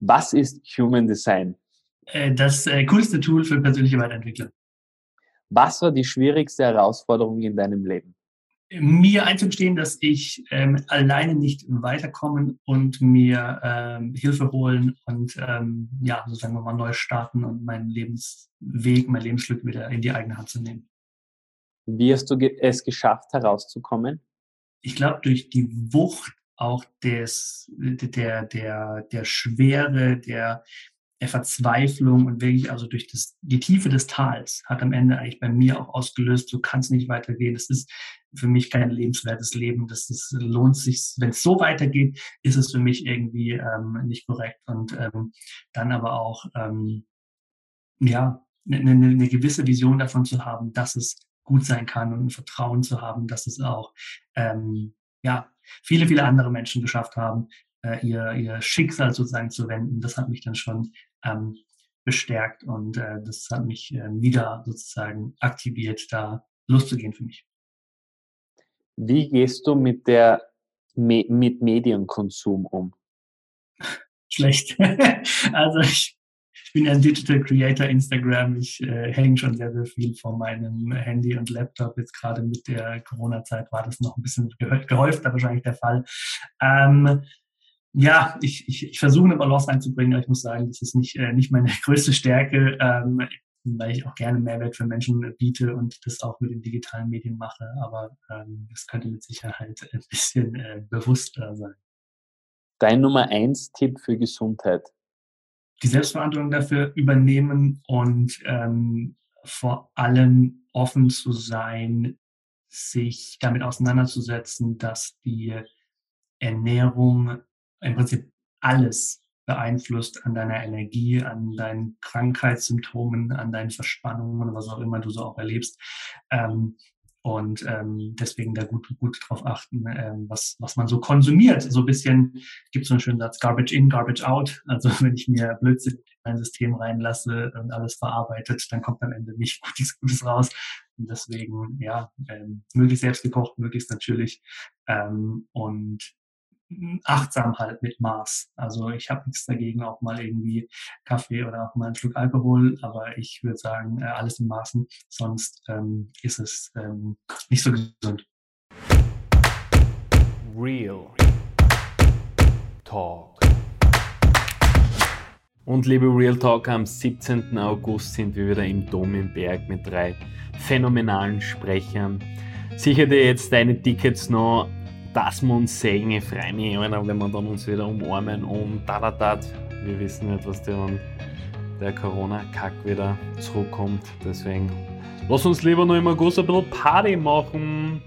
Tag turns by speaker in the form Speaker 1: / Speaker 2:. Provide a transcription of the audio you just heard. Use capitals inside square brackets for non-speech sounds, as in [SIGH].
Speaker 1: Was ist Human Design?
Speaker 2: Äh, das äh, coolste Tool für persönliche Weiterentwicklung.
Speaker 1: Was war die schwierigste Herausforderung in deinem Leben?
Speaker 2: Mir einzugestehen, dass ich ähm, alleine nicht weiterkommen und mir ähm, Hilfe holen und ähm, ja, so sagen wir mal neu starten und meinen Lebensweg, mein Lebensglück wieder in die eigene Hand zu nehmen.
Speaker 1: Wie hast du es geschafft, herauszukommen?
Speaker 2: Ich glaube, durch die Wucht auch des, der, der, der Schwere, der, der Verzweiflung und wirklich also durch das, die Tiefe des Tals hat am Ende eigentlich bei mir auch ausgelöst, so kann nicht weitergehen. Das ist für mich kein lebenswertes Leben. Das, das lohnt sich, wenn es so weitergeht, ist es für mich irgendwie ähm, nicht korrekt. Und ähm, dann aber auch ähm, ja eine, eine, eine gewisse Vision davon zu haben, dass es gut sein kann und ein Vertrauen zu haben, dass es auch ähm, ja viele, viele andere Menschen geschafft haben, äh, ihr, ihr Schicksal sozusagen zu wenden. Das hat mich dann schon ähm, bestärkt und äh, das hat mich äh, wieder sozusagen aktiviert, da loszugehen für mich.
Speaker 1: Wie gehst du mit der Me mit Medienkonsum um?
Speaker 2: Schlecht. [LAUGHS] also ich, ich bin ein Digital Creator Instagram. Ich äh, hänge schon sehr, sehr viel vor meinem Handy und Laptop. Jetzt gerade mit der Corona-Zeit war das noch ein bisschen gehäufter wahrscheinlich der Fall. Ähm, ja, ich, ich, ich versuche eine Balance reinzubringen, aber ich muss sagen, das ist nicht, äh, nicht meine [LAUGHS] größte Stärke, ähm, weil ich auch gerne Mehrwert für Menschen biete und das auch mit den digitalen Medien mache. Aber ähm, das könnte mit Sicherheit ein bisschen äh, bewusster sein.
Speaker 1: Dein Nummer eins Tipp für Gesundheit?
Speaker 2: Die Selbstverantwortung dafür übernehmen und ähm, vor allem offen zu sein, sich damit auseinanderzusetzen, dass die Ernährung im Prinzip alles beeinflusst an deiner Energie, an deinen Krankheitssymptomen, an deinen Verspannungen, was auch immer du so auch erlebst. Ähm, und ähm, deswegen da gut, gut drauf achten, ähm, was, was man so konsumiert. So ein bisschen gibt so einen schönen Satz, Garbage in, Garbage out. [LAUGHS] Also wenn ich mir Blödsinn in mein System reinlasse und alles verarbeitet, dann kommt am Ende nicht [LAUGHS] Gutes, Gutes raus. Und deswegen, ja, ähm, möglichst selbst gekocht, möglichst natürlich. Ähm, und achtsam halt mit Maß. Also ich habe nichts dagegen, auch mal irgendwie Kaffee oder auch mal ein Schluck Alkohol, aber ich würde sagen, äh, alles in Maßen, sonst ähm, ist es ähm, nicht so gesund.
Speaker 1: Real Talk. Und liebe Real Talk, am 17. August sind wir wieder im Dom im Berg mit drei phänomenalen Sprechern. Sicher dir jetzt deine Tickets noch dass wir uns sehen. Ich freue mich, wenn wir dann uns wieder umarmen und da da da. Wir wissen nicht, was der, der Corona-Kack wieder zurückkommt. Deswegen lass uns lieber noch im August ein bisschen Party machen.